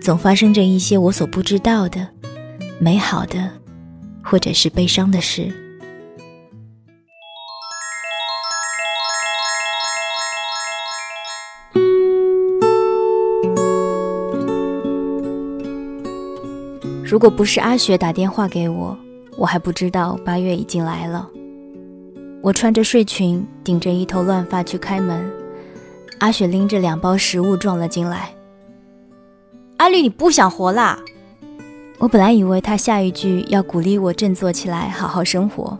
总发生着一些我所不知道的美好的，或者是悲伤的事。如果不是阿雪打电话给我，我还不知道八月已经来了。我穿着睡裙，顶着一头乱发去开门，阿雪拎着两包食物撞了进来。阿绿，你不想活啦？我本来以为他下一句要鼓励我振作起来，好好生活，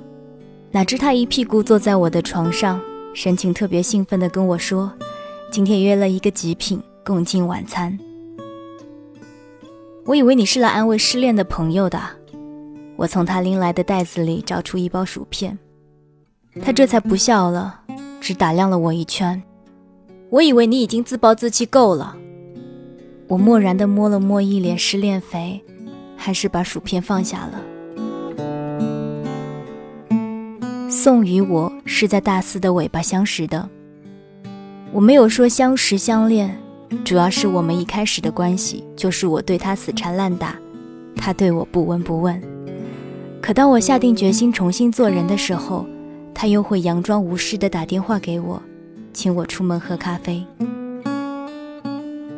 哪知他一屁股坐在我的床上，神情特别兴奋地跟我说：“今天约了一个极品共进晚餐。”我以为你是来安慰失恋的朋友的。我从他拎来的袋子里找出一包薯片，他这才不笑了，只打量了我一圈。我以为你已经自暴自弃够了。我漠然地摸了摸一脸失恋肥，还是把薯片放下了。宋与我是在大四的尾巴相识的，我没有说相识相恋，主要是我们一开始的关系就是我对他死缠烂打，他对我不闻不问。可当我下定决心重新做人的时候，他又会佯装无事地打电话给我，请我出门喝咖啡。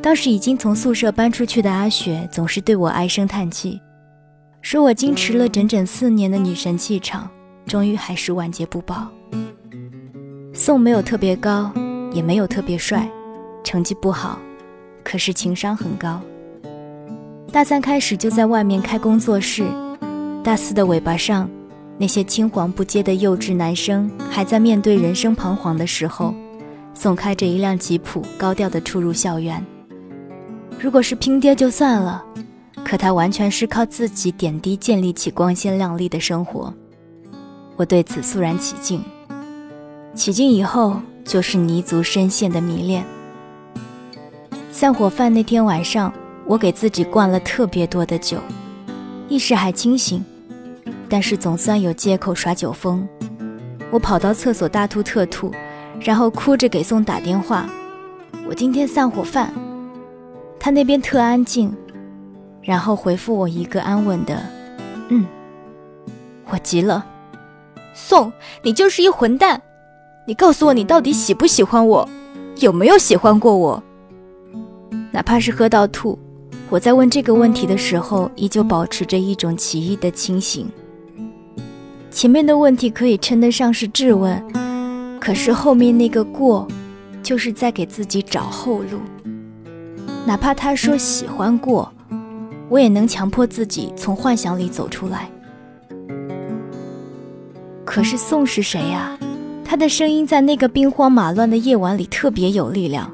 当时已经从宿舍搬出去的阿雪总是对我唉声叹气，说我矜持了整整四年的女神气场，终于还是晚节不保。宋没有特别高，也没有特别帅，成绩不好，可是情商很高。大三开始就在外面开工作室，大四的尾巴上，那些青黄不接的幼稚男生还在面对人生彷徨的时候，宋开着一辆吉普，高调的出入校园。如果是拼爹就算了，可他完全是靠自己点滴建立起光鲜亮丽的生活。我对此肃然起敬。起敬以后，就是泥足深陷的迷恋。散伙饭那天晚上，我给自己灌了特别多的酒，意识还清醒，但是总算有借口耍酒疯。我跑到厕所大吐特吐，然后哭着给宋打电话：“我今天散伙饭。”他那边特安静，然后回复我一个安稳的“嗯”。我急了，宋，你就是一混蛋！你告诉我，你到底喜不喜欢我？有没有喜欢过我？哪怕是喝到吐，我在问这个问题的时候，依旧保持着一种奇异的清醒。前面的问题可以称得上是质问，可是后面那个“过”，就是在给自己找后路。哪怕他说喜欢过，我也能强迫自己从幻想里走出来。可是宋是谁呀？他的声音在那个兵荒马乱的夜晚里特别有力量。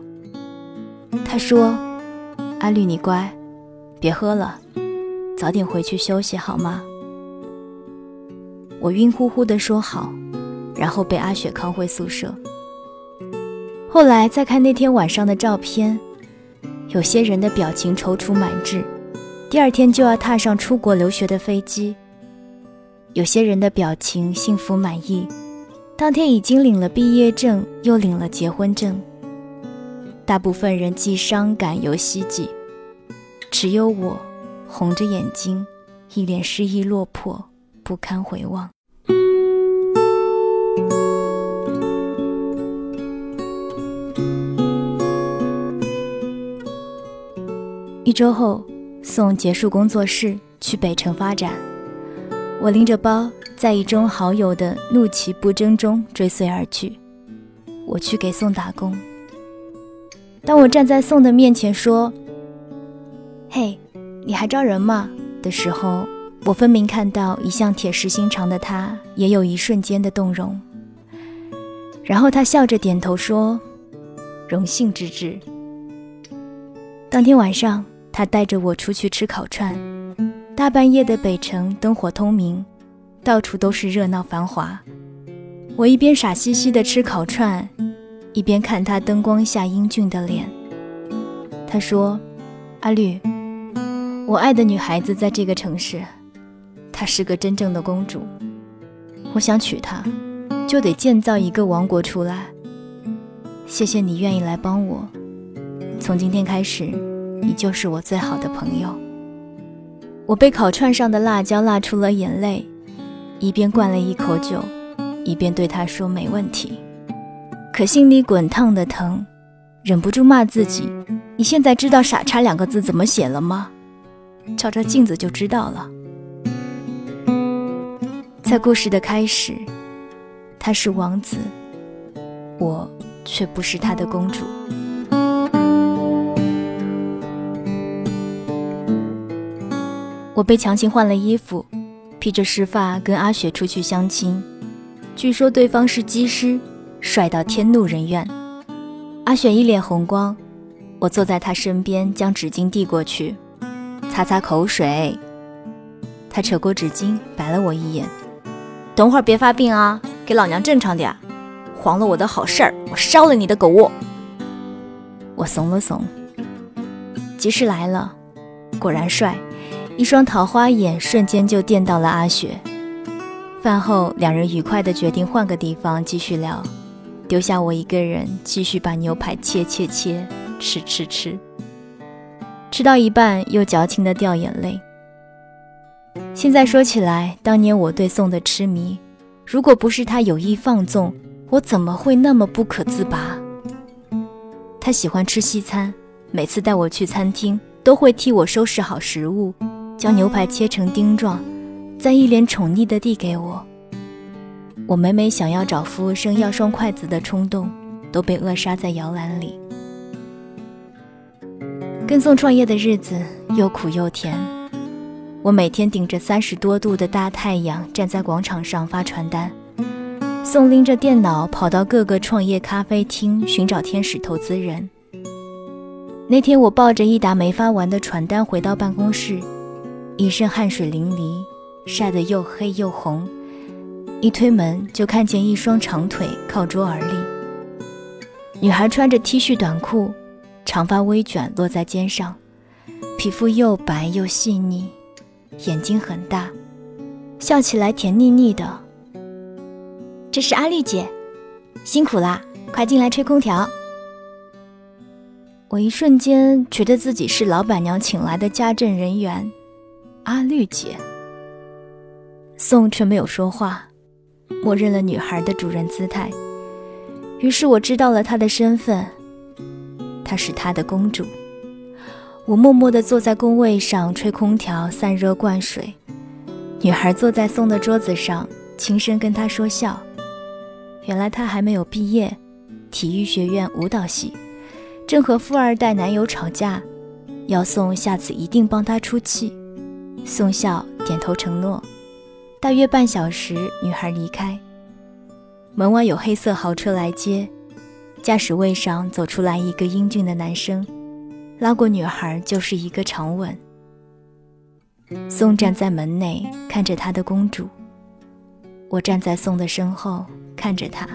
他说：“阿绿，你乖，别喝了，早点回去休息好吗？”我晕乎乎的说好，然后被阿雪扛回宿舍。后来再看那天晚上的照片。有些人的表情踌躇满志，第二天就要踏上出国留学的飞机；有些人的表情幸福满意，当天已经领了毕业证，又领了结婚证。大部分人既伤感又希冀，只有我红着眼睛，一脸失意落魄，不堪回望。一周后，宋结束工作室，去北城发展。我拎着包，在一众好友的怒其不争中追随而去。我去给宋打工。当我站在宋的面前说：“嘿，你还招人吗？”的时候，我分明看到一向铁石心肠的他，也有一瞬间的动容。然后他笑着点头说：“荣幸之至。”当天晚上，他带着我出去吃烤串。大半夜的北城灯火通明，到处都是热闹繁华。我一边傻兮兮的吃烤串，一边看他灯光下英俊的脸。他说：“阿绿，我爱的女孩子在这个城市，她是个真正的公主。我想娶她，就得建造一个王国出来。谢谢你愿意来帮我。从今天开始，你就是我最好的朋友。”我被烤串上的辣椒辣出了眼泪，一边灌了一口酒，一边对他说：“没问题。”可心里滚烫的疼，忍不住骂自己：“你现在知道‘傻叉’两个字怎么写了吗？照照镜子就知道了。”在故事的开始，他是王子，我却不是他的公主。我被强行换了衣服，披着湿发跟阿雪出去相亲。据说对方是机师，帅到天怒人怨。阿雪一脸红光，我坐在她身边，将纸巾递过去，擦擦口水。他扯过纸巾，白了我一眼：“等会儿别发病啊，给老娘正常点，黄了我的好事儿，我烧了你的狗窝。”我怂了怂。机师来了，果然帅。一双桃花眼瞬间就电到了阿雪。饭后，两人愉快地决定换个地方继续聊，丢下我一个人继续把牛排切切切，吃吃吃。吃到一半，又矫情地掉眼泪。现在说起来，当年我对宋的痴迷，如果不是他有意放纵，我怎么会那么不可自拔？他喜欢吃西餐，每次带我去餐厅，都会替我收拾好食物。将牛排切成丁状，再一脸宠溺地递给我。我每每想要找服务生要双筷子的冲动，都被扼杀在摇篮里。跟宋创业的日子又苦又甜。我每天顶着三十多度的大太阳站在广场上发传单，宋拎着电脑跑到各个创业咖啡厅寻找天使投资人。那天我抱着一沓没发完的传单回到办公室。一身汗水淋漓，晒得又黑又红。一推门就看见一双长腿靠桌而立。女孩穿着 T 恤短裤，长发微卷落在肩上，皮肤又白又细腻，眼睛很大，笑起来甜腻腻的。这是阿丽姐，辛苦啦，快进来吹空调。我一瞬间觉得自己是老板娘请来的家政人员。阿绿姐，宋却没有说话，默认了女孩的主人姿态。于是我知道了她的身份，她是他的公主。我默默地坐在工位上吹空调、散热、灌水。女孩坐在宋的桌子上，轻声跟他说笑。原来她还没有毕业，体育学院舞蹈系，正和富二代男友吵架，要宋下次一定帮她出气。宋笑点头承诺。大约半小时，女孩离开。门外有黑色豪车来接，驾驶位上走出来一个英俊的男生，拉过女孩就是一个长吻。宋站在门内看着他的公主，我站在宋的身后看着他。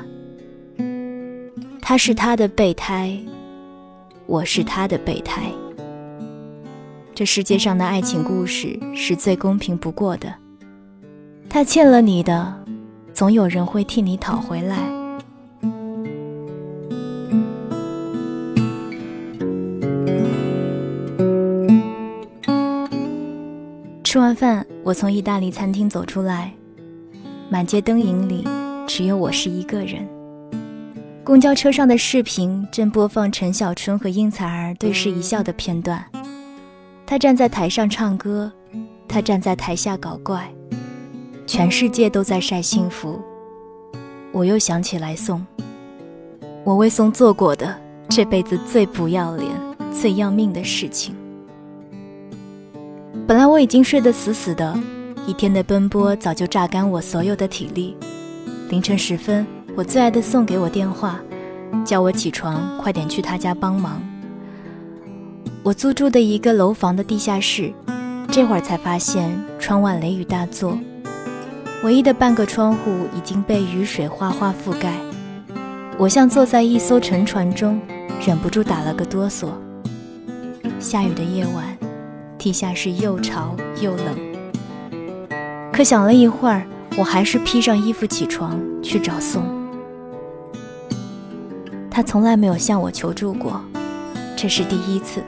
他是他的备胎，我是他的备胎。这世界上的爱情故事是最公平不过的。他欠了你的，总有人会替你讨回来。吃完饭，我从意大利餐厅走出来，满街灯影里只有我是一个人。公交车上的视频正播放陈小春和应采儿对视一笑的片段。他站在台上唱歌，他站在台下搞怪，全世界都在晒幸福。我又想起来宋，我为宋做过的这辈子最不要脸、最要命的事情。本来我已经睡得死死的，一天的奔波早就榨干我所有的体力。凌晨时分，我最爱的宋给我电话，叫我起床，快点去他家帮忙。我租住的一个楼房的地下室，这会儿才发现窗外雷雨大作，唯一的半个窗户已经被雨水哗哗覆盖。我像坐在一艘沉船中，忍不住打了个哆嗦。下雨的夜晚，地下室又潮又冷。可想了一会儿，我还是披上衣服起床去找宋。他从来没有向我求助过，这是第一次。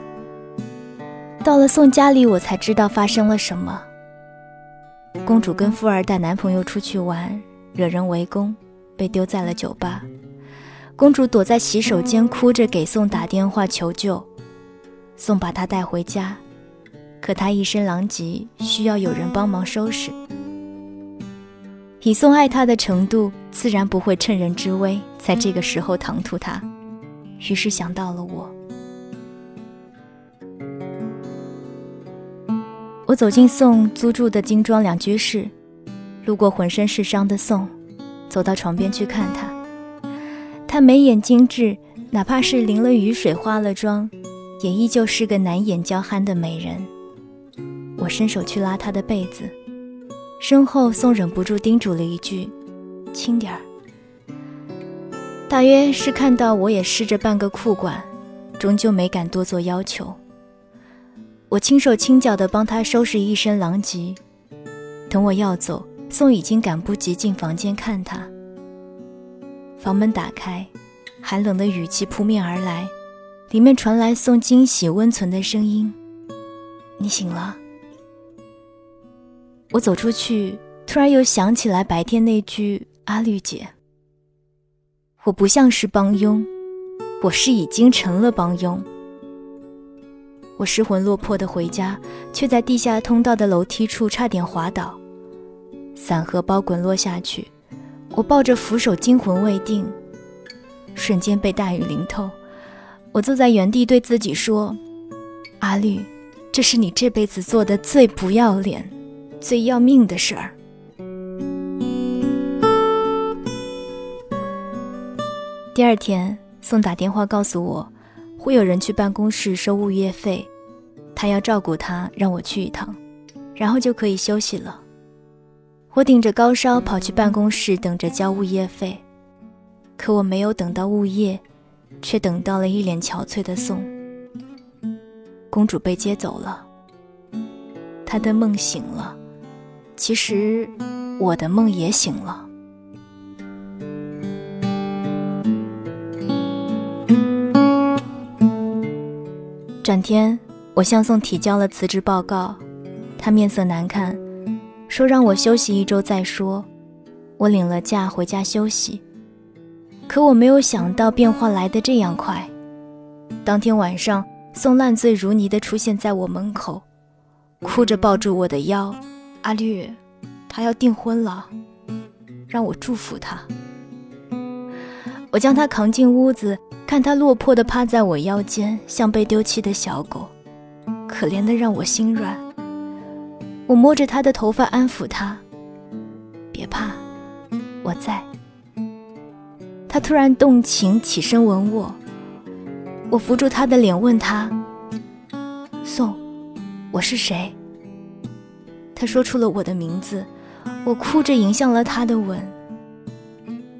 到了宋家里，我才知道发生了什么。公主跟富二代男朋友出去玩，惹人围攻，被丢在了酒吧。公主躲在洗手间，哭着给宋打电话求救。宋把她带回家，可她一身狼藉，需要有人帮忙收拾。以宋爱她的程度，自然不会趁人之危，在这个时候唐突她。于是想到了我。我走进宋租住的精装两居室，路过浑身是伤的宋，走到床边去看他。他眉眼精致，哪怕是淋了雨水、化了妆，也依旧是个难掩娇憨的美人。我伸手去拉他的被子，身后宋忍不住叮嘱了一句：“轻点儿。”大约是看到我也湿着半个裤管，终究没敢多做要求。我轻手轻脚地帮他收拾一身狼藉，等我要走，宋已经赶不及进房间看他。房门打开，寒冷的雨气扑面而来，里面传来宋惊喜温存的声音：“你醒了。”我走出去，突然又想起来白天那句“阿绿姐”，我不像是帮佣，我是已经成了帮佣。我失魂落魄的回家，却在地下通道的楼梯处差点滑倒，伞和包滚落下去。我抱着扶手，惊魂未定，瞬间被大雨淋透。我坐在原地，对自己说：“阿绿，这是你这辈子做的最不要脸、最要命的事儿。”第二天，宋打电话告诉我。会有人去办公室收物业费，他要照顾他，让我去一趟，然后就可以休息了。我顶着高烧跑去办公室，等着交物业费，可我没有等到物业，却等到了一脸憔悴的宋。公主被接走了，她的梦醒了，其实我的梦也醒了。转天，我向宋提交了辞职报告，他面色难看，说让我休息一周再说。我领了假回家休息，可我没有想到变化来得这样快。当天晚上，宋烂醉如泥地出现在我门口，哭着抱住我的腰：“阿绿，他要订婚了，让我祝福他。”我将他扛进屋子。看他落魄地趴在我腰间，像被丢弃的小狗，可怜的让我心软。我摸着他的头发，安抚他：“别怕，我在。”他突然动情，起身吻我。我扶住他的脸，问他：“宋，我是谁？”他说出了我的名字。我哭着迎向了他的吻。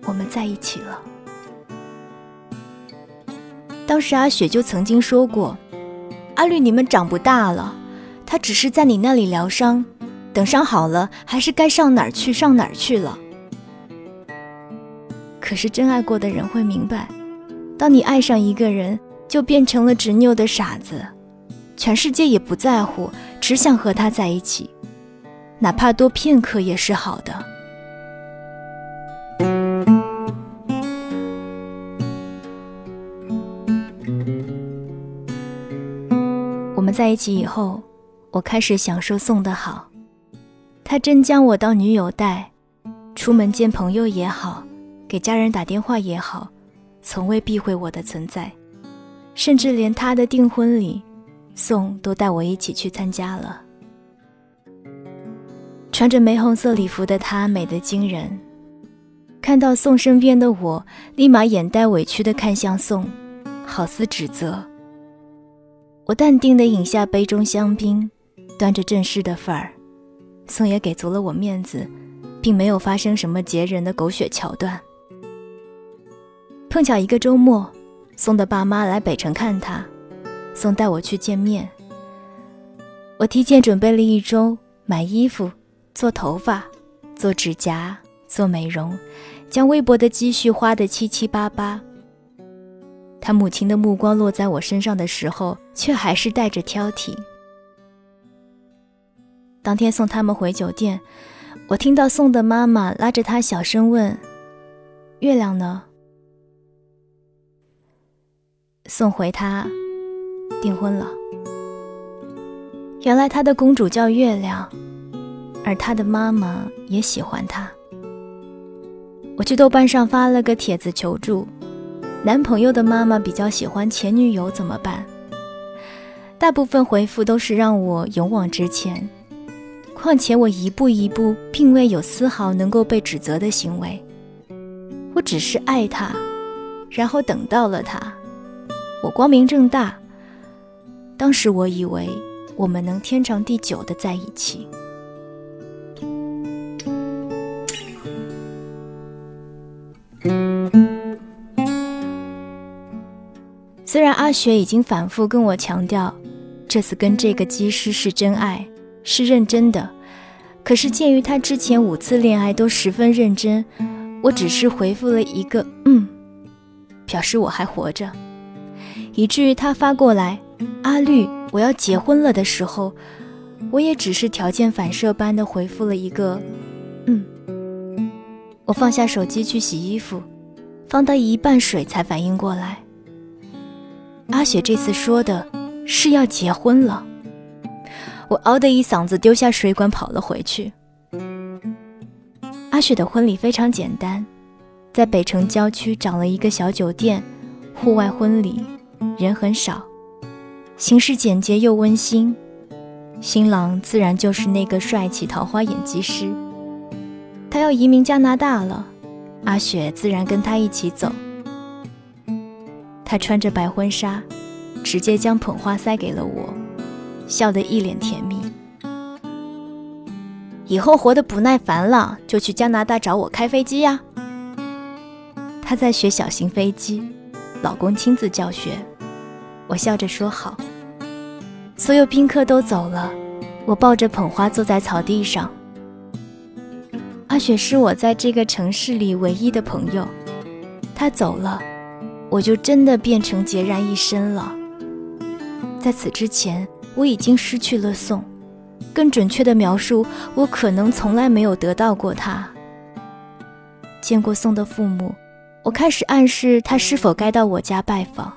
我们在一起了。当时阿雪就曾经说过：“阿绿，你们长不大了，他只是在你那里疗伤，等伤好了，还是该上哪儿去上哪儿去了。”可是真爱过的人会明白，当你爱上一个人，就变成了执拗的傻子，全世界也不在乎，只想和他在一起，哪怕多片刻也是好的。在一起以后，我开始享受宋的好，他真将我当女友带，出门见朋友也好，给家人打电话也好，从未避讳我的存在，甚至连他的订婚礼，宋都带我一起去参加了。穿着玫红色礼服的她美得惊人，看到宋身边的我，立马眼带委屈的看向宋，好似指责。我淡定地饮下杯中香槟，端着正式的份儿，宋也给足了我面子，并没有发生什么截人的狗血桥段。碰巧一个周末，宋的爸妈来北城看他，宋带我去见面。我提前准备了一周买衣服。做头发，做指甲，做美容，将微薄的积蓄花得七七八八。他母亲的目光落在我身上的时候，却还是带着挑剔。当天送他们回酒店，我听到宋的妈妈拉着他小声问：“月亮呢？”宋回他：“订婚了。”原来他的公主叫月亮。而他的妈妈也喜欢他。我去豆瓣上发了个帖子求助，男朋友的妈妈比较喜欢前女友怎么办？大部分回复都是让我勇往直前。况且我一步一步，并未有丝毫能够被指责的行为。我只是爱他，然后等到了他。我光明正大。当时我以为我们能天长地久的在一起。虽然阿雪已经反复跟我强调，这次跟这个技师是真爱，是认真的，可是鉴于他之前五次恋爱都十分认真，我只是回复了一个“嗯”，表示我还活着，以至于他发过来“阿绿，我要结婚了”的时候，我也只是条件反射般的回复了一个“嗯”。我放下手机去洗衣服，放到一半水才反应过来。阿雪这次说的是要结婚了，我嗷的一嗓子丢下水管跑了回去。阿雪的婚礼非常简单，在北城郊区找了一个小酒店，户外婚礼，人很少，形式简洁又温馨。新郎自然就是那个帅气桃花眼技师，他要移民加拿大了，阿雪自然跟他一起走。他穿着白婚纱，直接将捧花塞给了我，笑得一脸甜蜜。以后活得不耐烦了，就去加拿大找我开飞机呀。他在学小型飞机，老公亲自教学。我笑着说好。所有宾客都走了，我抱着捧花坐在草地上。阿雪是我在这个城市里唯一的朋友，她走了。我就真的变成孑然一身了。在此之前，我已经失去了宋，更准确的描述，我可能从来没有得到过他。见过宋的父母，我开始暗示他是否该到我家拜访，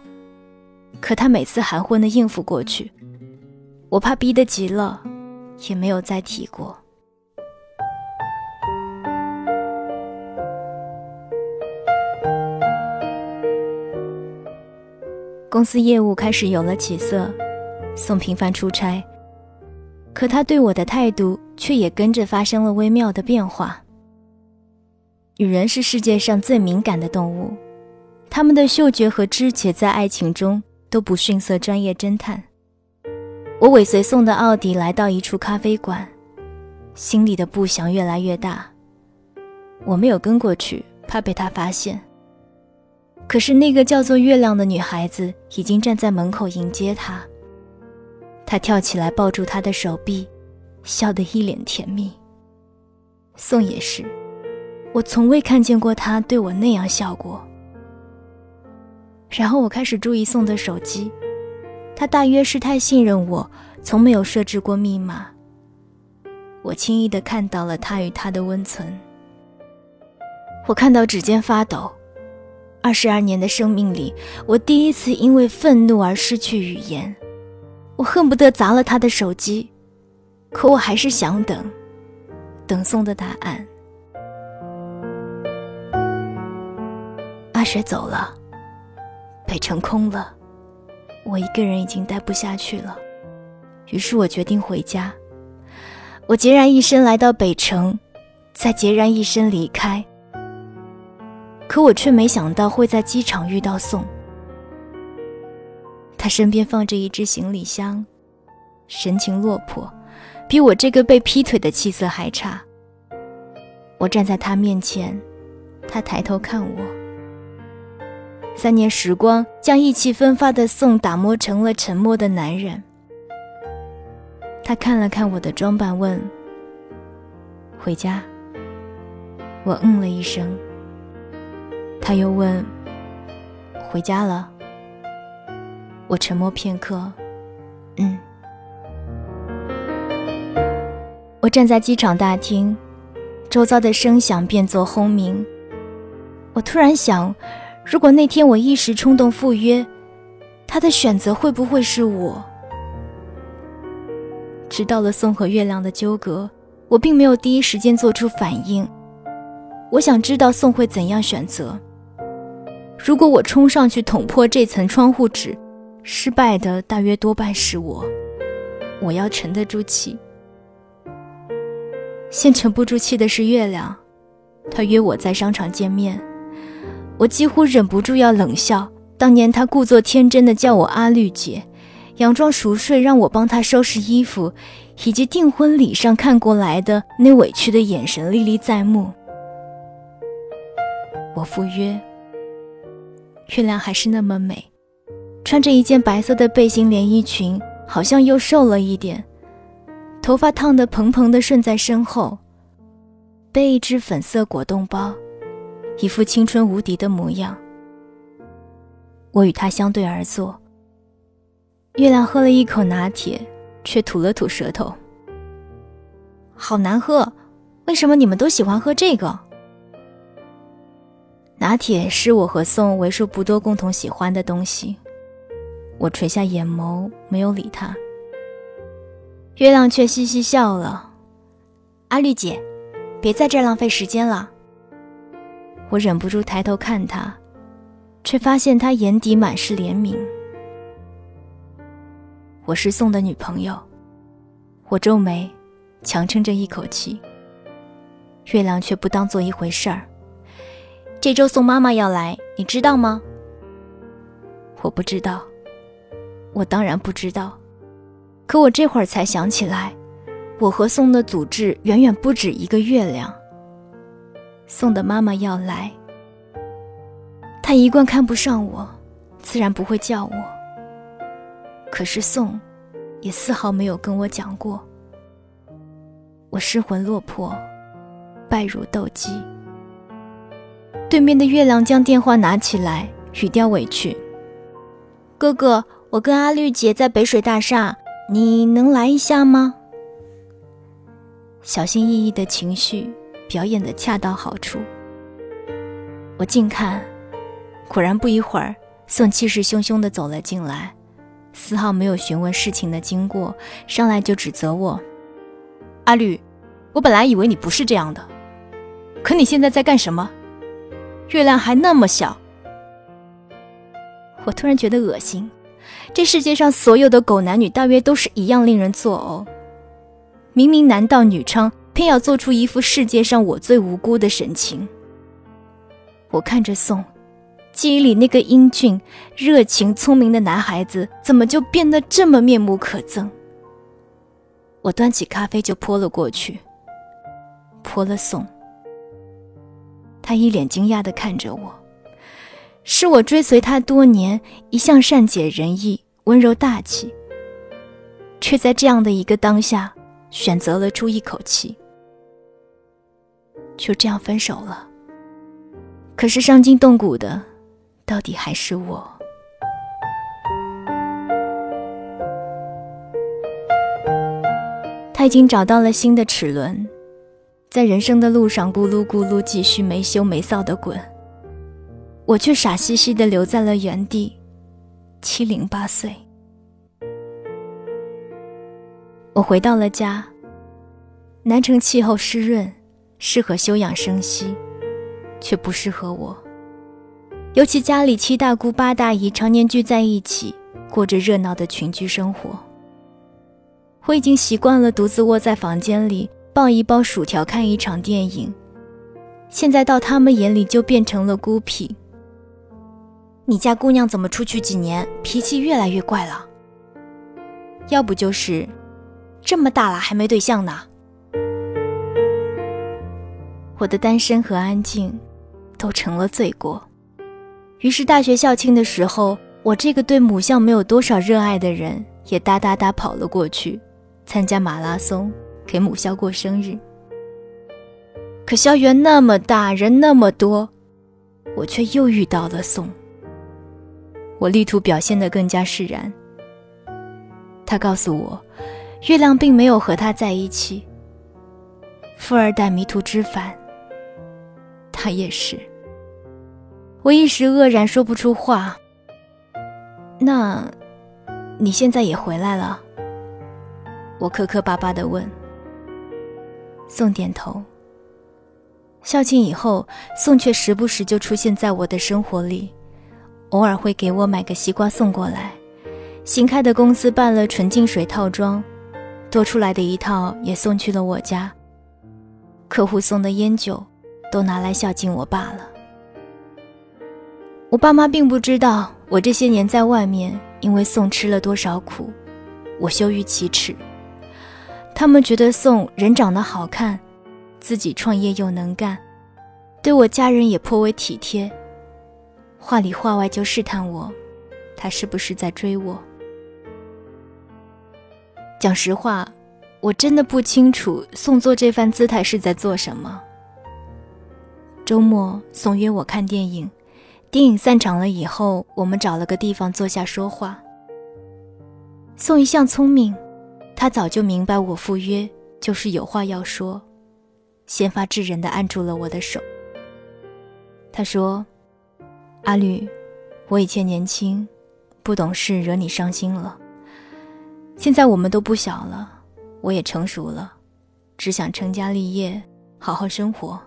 可他每次含混的应付过去，我怕逼得急了，也没有再提过。公司业务开始有了起色，宋频繁出差，可他对我的态度却也跟着发生了微妙的变化。女人是世界上最敏感的动物，她们的嗅觉和知觉在爱情中都不逊色专业侦探。我尾随宋的奥迪来到一处咖啡馆，心里的不祥越来越大。我没有跟过去，怕被他发现。可是那个叫做月亮的女孩子已经站在门口迎接他。他跳起来抱住她的手臂，笑得一脸甜蜜。宋也是，我从未看见过他对我那样笑过。然后我开始注意宋的手机，他大约是太信任我，从没有设置过密码。我轻易地看到了他与他的温存。我看到指尖发抖。二十二年的生命里，我第一次因为愤怒而失去语言，我恨不得砸了他的手机，可我还是想等，等送的答案。阿雪走了，北城空了，我一个人已经待不下去了，于是我决定回家。我孑然一身来到北城，再孑然一身离开。可我却没想到会在机场遇到宋。他身边放着一只行李箱，神情落魄，比我这个被劈腿的气色还差。我站在他面前，他抬头看我。三年时光将意气风发的宋打磨成了沉默的男人。他看了看我的装扮，问：“回家？”我嗯了一声。他又问：“回家了？”我沉默片刻，嗯。我站在机场大厅，周遭的声响变作轰鸣。我突然想，如果那天我一时冲动赴约，他的选择会不会是我？知道了宋和月亮的纠葛，我并没有第一时间做出反应。我想知道宋会怎样选择。如果我冲上去捅破这层窗户纸，失败的大约多半是我，我要沉得住气。先沉不住气的是月亮，他约我在商场见面，我几乎忍不住要冷笑。当年他故作天真的叫我阿绿姐，佯装熟睡让我帮他收拾衣服，以及订婚礼上看过来的那委屈的眼神历历在目。我赴约，月亮还是那么美。穿着一件白色的背心连衣裙，好像又瘦了一点，头发烫得蓬蓬的顺在身后，背一只粉色果冻包，一副青春无敌的模样。我与他相对而坐。月亮喝了一口拿铁，却吐了吐舌头。好难喝，为什么你们都喜欢喝这个？拿铁是我和宋为数不多共同喜欢的东西。我垂下眼眸，没有理他。月亮却嘻嘻笑了。阿绿姐，别在这浪费时间了。我忍不住抬头看他，却发现他眼底满是怜悯。我是宋的女朋友。我皱眉，强撑着一口气。月亮却不当做一回事儿。这周宋妈妈要来，你知道吗？我不知道。我当然不知道，可我这会儿才想起来，我和宋的组织远远不止一个月亮。宋的妈妈要来，她一贯看不上我，自然不会叫我。可是宋，也丝毫没有跟我讲过。我失魂落魄，败如斗鸡。对面的月亮将电话拿起来，语调委屈：“哥哥。”我跟阿绿姐在北水大厦，你能来一下吗？小心翼翼的情绪表演的恰到好处。我近看，果然不一会儿，宋气势汹汹的走了进来，丝毫没有询问事情的经过，上来就指责我：“阿绿，我本来以为你不是这样的，可你现在在干什么？月亮还那么小。”我突然觉得恶心。这世界上所有的狗男女大约都是一样令人作呕。明明男盗女娼，偏要做出一副世界上我最无辜的神情。我看着宋，记忆里那个英俊、热情、聪明的男孩子，怎么就变得这么面目可憎？我端起咖啡就泼了过去，泼了宋。他一脸惊讶地看着我。是我追随他多年，一向善解人意、温柔大气，却在这样的一个当下，选择了出一口气，就这样分手了。可是伤筋动骨的，到底还是我。他已经找到了新的齿轮，在人生的路上咕噜咕噜继续没羞没臊的滚。我却傻兮兮的留在了原地，七零八碎。我回到了家，南城气候湿润，适合休养生息，却不适合我。尤其家里七大姑八大姨常年聚在一起，过着热闹的群居生活。我已经习惯了独自窝在房间里，抱一包薯条看一场电影。现在到他们眼里就变成了孤僻。你家姑娘怎么出去几年，脾气越来越怪了？要不就是这么大了还没对象呢？我的单身和安静都成了罪过。于是大学校庆的时候，我这个对母校没有多少热爱的人，也哒哒哒跑了过去，参加马拉松，给母校过生日。可校园那么大，人那么多，我却又遇到了宋。我力图表现得更加释然。他告诉我，月亮并没有和他在一起。富二代迷途知返，他也是。我一时愕然，说不出话。那，你现在也回来了？我磕磕巴巴地问。宋点头。校庆以后，宋却时不时就出现在我的生活里，偶尔会给我买个西瓜送过来。新开的公司办了纯净水套装，多出来的一套也送去了我家。客户送的烟酒，都拿来孝敬我爸了。我爸妈并不知道我这些年在外面因为宋吃了多少苦，我羞于启齿。他们觉得宋人长得好看，自己创业又能干，对我家人也颇为体贴，话里话外就试探我，他是不是在追我？讲实话，我真的不清楚宋做这番姿态是在做什么。周末，宋约我看电影。电影散场了以后，我们找了个地方坐下说话。宋一向聪明，他早就明白我赴约就是有话要说，先发制人的按住了我的手。他说：“阿绿，我以前年轻，不懂事，惹你伤心了。现在我们都不小了，我也成熟了，只想成家立业，好好生活。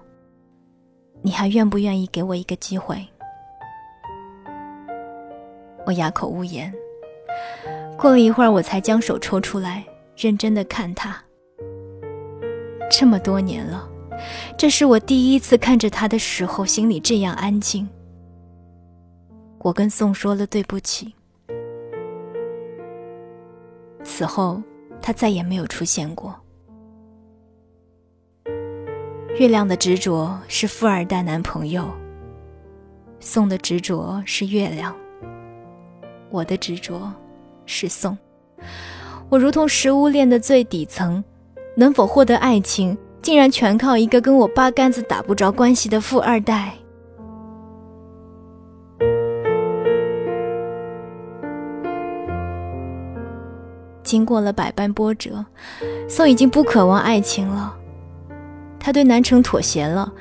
你还愿不愿意给我一个机会？”我哑口无言。过了一会儿，我才将手抽出来，认真的看他。这么多年了，这是我第一次看着他的时候，心里这样安静。我跟宋说了对不起。此后，他再也没有出现过。月亮的执着是富二代男朋友，宋的执着是月亮。我的执着是宋，我如同食物链的最底层，能否获得爱情，竟然全靠一个跟我八竿子打不着关系的富二代。经过了百般波折，宋已经不渴望爱情了，他对南城妥协了，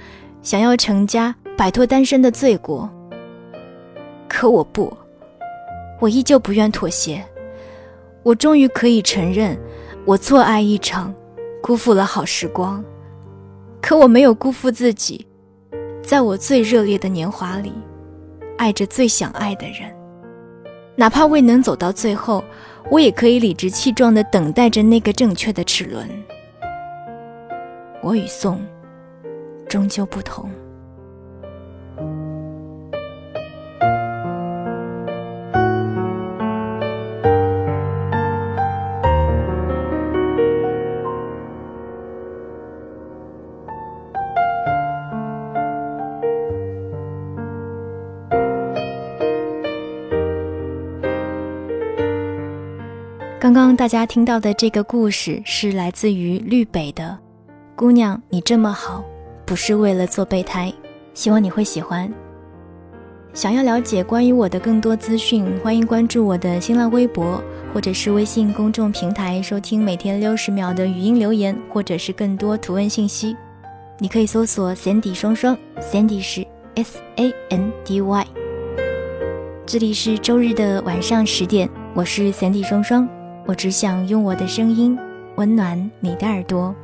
想要成家，摆脱单身的罪过。可我不。我依旧不愿妥协，我终于可以承认，我错爱一场，辜负了好时光。可我没有辜负自己，在我最热烈的年华里，爱着最想爱的人，哪怕未能走到最后，我也可以理直气壮地等待着那个正确的齿轮。我与宋，终究不同。大家听到的这个故事是来自于绿北的《姑娘，你这么好，不是为了做备胎》，希望你会喜欢。想要了解关于我的更多资讯，欢迎关注我的新浪微博或者是微信公众平台，收听每天六十秒的语音留言，或者是更多图文信息。你可以搜索 Sandy 双双，Sandy 是 S A N D Y。这里是周日的晚上十点，我是 Sandy 双双。我只想用我的声音温暖你的耳朵。